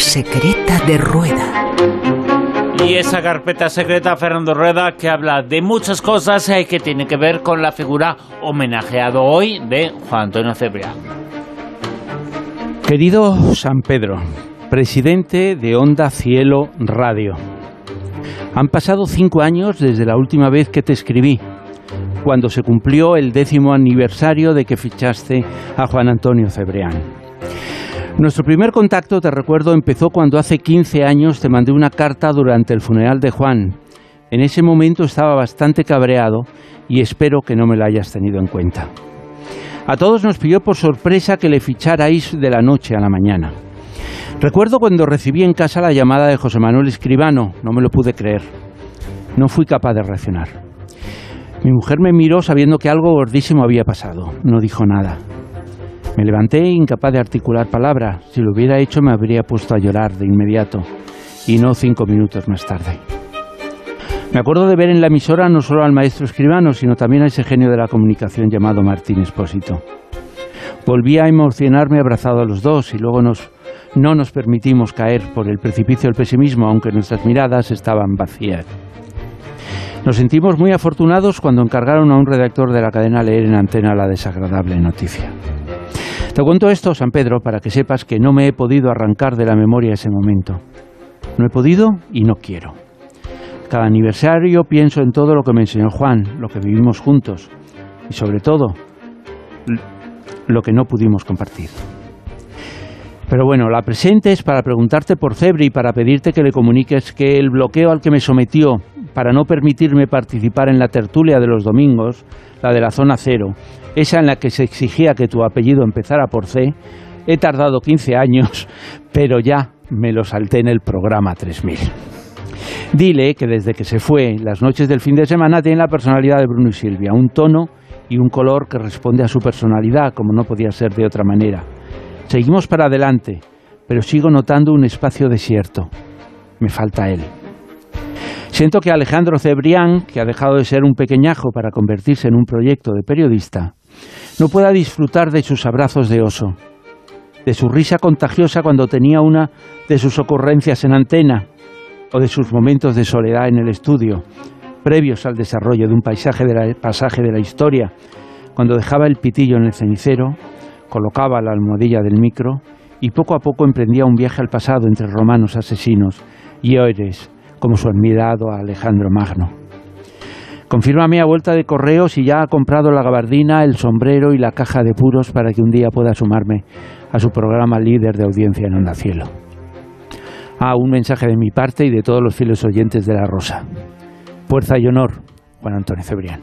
secreta de Rueda. Y esa carpeta secreta, Fernando Rueda, que habla de muchas cosas y eh, que tiene que ver con la figura homenajeado hoy de Juan Antonio Cebrián. Querido San Pedro, presidente de Onda Cielo Radio. Han pasado cinco años desde la última vez que te escribí, cuando se cumplió el décimo aniversario de que fichaste a Juan Antonio Cebrián. Nuestro primer contacto, te recuerdo, empezó cuando hace 15 años te mandé una carta durante el funeral de Juan. En ese momento estaba bastante cabreado y espero que no me la hayas tenido en cuenta. A todos nos pilló por sorpresa que le ficharais de la noche a la mañana. Recuerdo cuando recibí en casa la llamada de José Manuel Escribano, no me lo pude creer. No fui capaz de reaccionar. Mi mujer me miró sabiendo que algo gordísimo había pasado. No dijo nada. Me levanté incapaz de articular palabra. Si lo hubiera hecho me habría puesto a llorar de inmediato y no cinco minutos más tarde. Me acuerdo de ver en la emisora no solo al maestro escribano, sino también a ese genio de la comunicación llamado Martín Espósito. Volví a emocionarme abrazado a los dos y luego nos no nos permitimos caer por el precipicio del pesimismo, aunque nuestras miradas estaban vacías. Nos sentimos muy afortunados cuando encargaron a un redactor de la cadena leer en antena la desagradable noticia. Te cuento esto, San Pedro, para que sepas que no me he podido arrancar de la memoria ese momento. No he podido y no quiero. Cada aniversario pienso en todo lo que me enseñó Juan, lo que vivimos juntos y sobre todo lo que no pudimos compartir. Pero bueno, la presente es para preguntarte por Cebri y para pedirte que le comuniques que el bloqueo al que me sometió para no permitirme participar en la tertulia de los domingos, la de la zona cero, esa en la que se exigía que tu apellido empezara por C, he tardado 15 años, pero ya me lo salté en el programa 3000. Dile que desde que se fue, las noches del fin de semana tienen la personalidad de Bruno y Silvia, un tono y un color que responde a su personalidad, como no podía ser de otra manera. Seguimos para adelante, pero sigo notando un espacio desierto. Me falta él. Siento que Alejandro Cebrián, que ha dejado de ser un pequeñajo para convertirse en un proyecto de periodista, no pueda disfrutar de sus abrazos de oso, de su risa contagiosa cuando tenía una de sus ocurrencias en antena, o de sus momentos de soledad en el estudio, previos al desarrollo de un paisaje de pasaje de la historia, cuando dejaba el pitillo en el cenicero colocaba la almohadilla del micro y poco a poco emprendía un viaje al pasado entre romanos asesinos y héroes como su admirado Alejandro Magno. Confírmame a vuelta de correo si ya ha comprado la gabardina, el sombrero y la caja de puros para que un día pueda sumarme a su programa líder de audiencia en Onda Cielo. Ah, un mensaje de mi parte y de todos los fieles oyentes de La Rosa. Fuerza y honor, Juan Antonio Cebrián.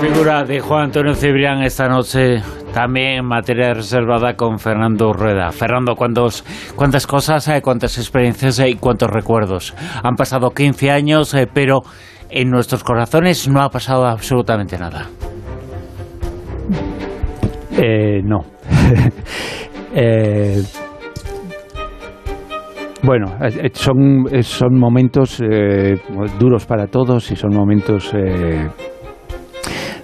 figura de Juan Antonio Cibrián esta noche también materia reservada con Fernando Rueda. Fernando, ¿cuántos, ¿cuántas cosas, hay, cuántas experiencias y cuántos recuerdos? Han pasado 15 años, eh, pero en nuestros corazones no ha pasado absolutamente nada. Eh, no. eh, bueno, son, son momentos eh, duros para todos y son momentos eh,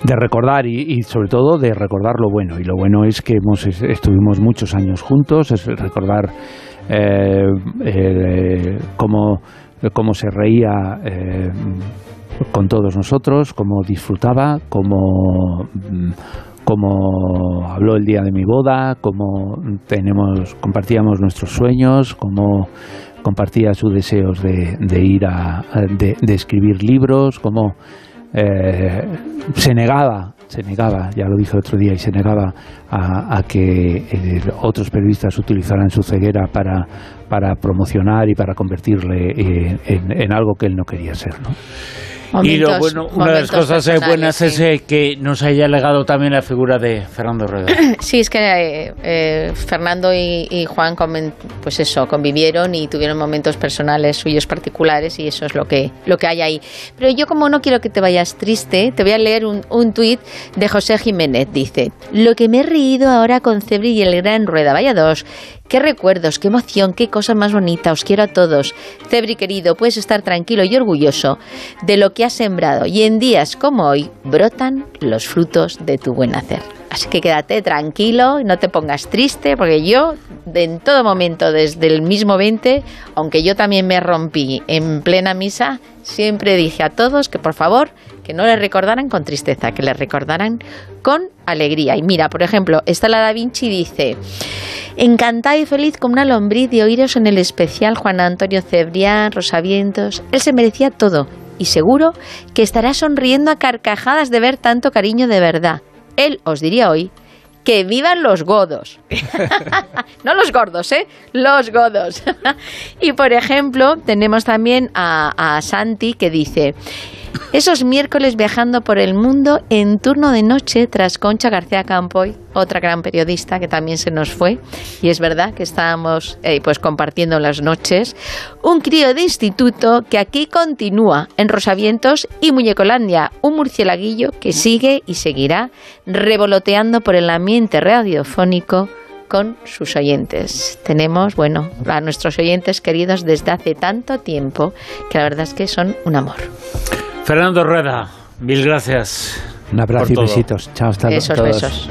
de recordar y, sobre todo de recordar lo bueno. Y lo bueno es que hemos, estuvimos muchos años juntos, es recordar eh, eh, cómo, cómo, se reía eh, con todos nosotros, cómo disfrutaba, cómo, cómo habló el día de mi boda, cómo tenemos, compartíamos nuestros sueños, cómo compartía sus deseos de, de ir a, de, de escribir libros, cómo eh, se negaba, se negaba, ya lo dije otro día, y se negaba a, que eh, otros periodistas utilizaran su ceguera para, para promocionar y para convertirle eh, en, en, algo que él no quería ser. ¿no? Y lo bueno, una de las cosas buenas es eh, que nos haya legado también la figura de Fernando Rueda. Sí, es que eh, eh, Fernando y, Juan pues eso, convivieron y tuvieron momentos personales suyos particulares y eso es lo que, lo que hay ahí. Pero yo como no quiero que te vayas triste, te voy a leer un, un tuit de José Jiménez. Dice, lo que me he reído ahora con Cebri y el gran Rueda, vaya dos, Qué recuerdos, qué emoción, qué cosa más bonita. Os quiero a todos. Cebri querido, puedes estar tranquilo y orgulloso de lo que has sembrado y en días como hoy brotan los frutos de tu buen hacer. Así que quédate tranquilo, no te pongas triste, porque yo en todo momento, desde el mismo 20, aunque yo también me rompí en plena misa, siempre dije a todos que por favor que no le recordaran con tristeza, que le recordaran con alegría. Y mira, por ejemplo, esta la Da Vinci dice, encantada y feliz como una lombriz de oíros en el especial Juan Antonio Cebrián, Rosavientos, él se merecía todo y seguro que estará sonriendo a carcajadas de ver tanto cariño de verdad. Él os diría hoy que vivan los godos. no los gordos, ¿eh? Los godos. y por ejemplo, tenemos también a, a Santi que dice, esos miércoles viajando por el mundo en turno de noche tras Concha García Campoy, otra gran periodista que también se nos fue. Y es verdad que estábamos eh, pues compartiendo las noches. Un crío de instituto que aquí continúa en Rosavientos y Muñecolandia, un murcielaguillo que sigue y seguirá revoloteando por el ambiente radiofónico con sus oyentes. Tenemos, bueno, a nuestros oyentes queridos desde hace tanto tiempo que la verdad es que son un amor. Fernando Rueda, mil gracias. Un abrazo y besitos. Chao, hasta Esos besos.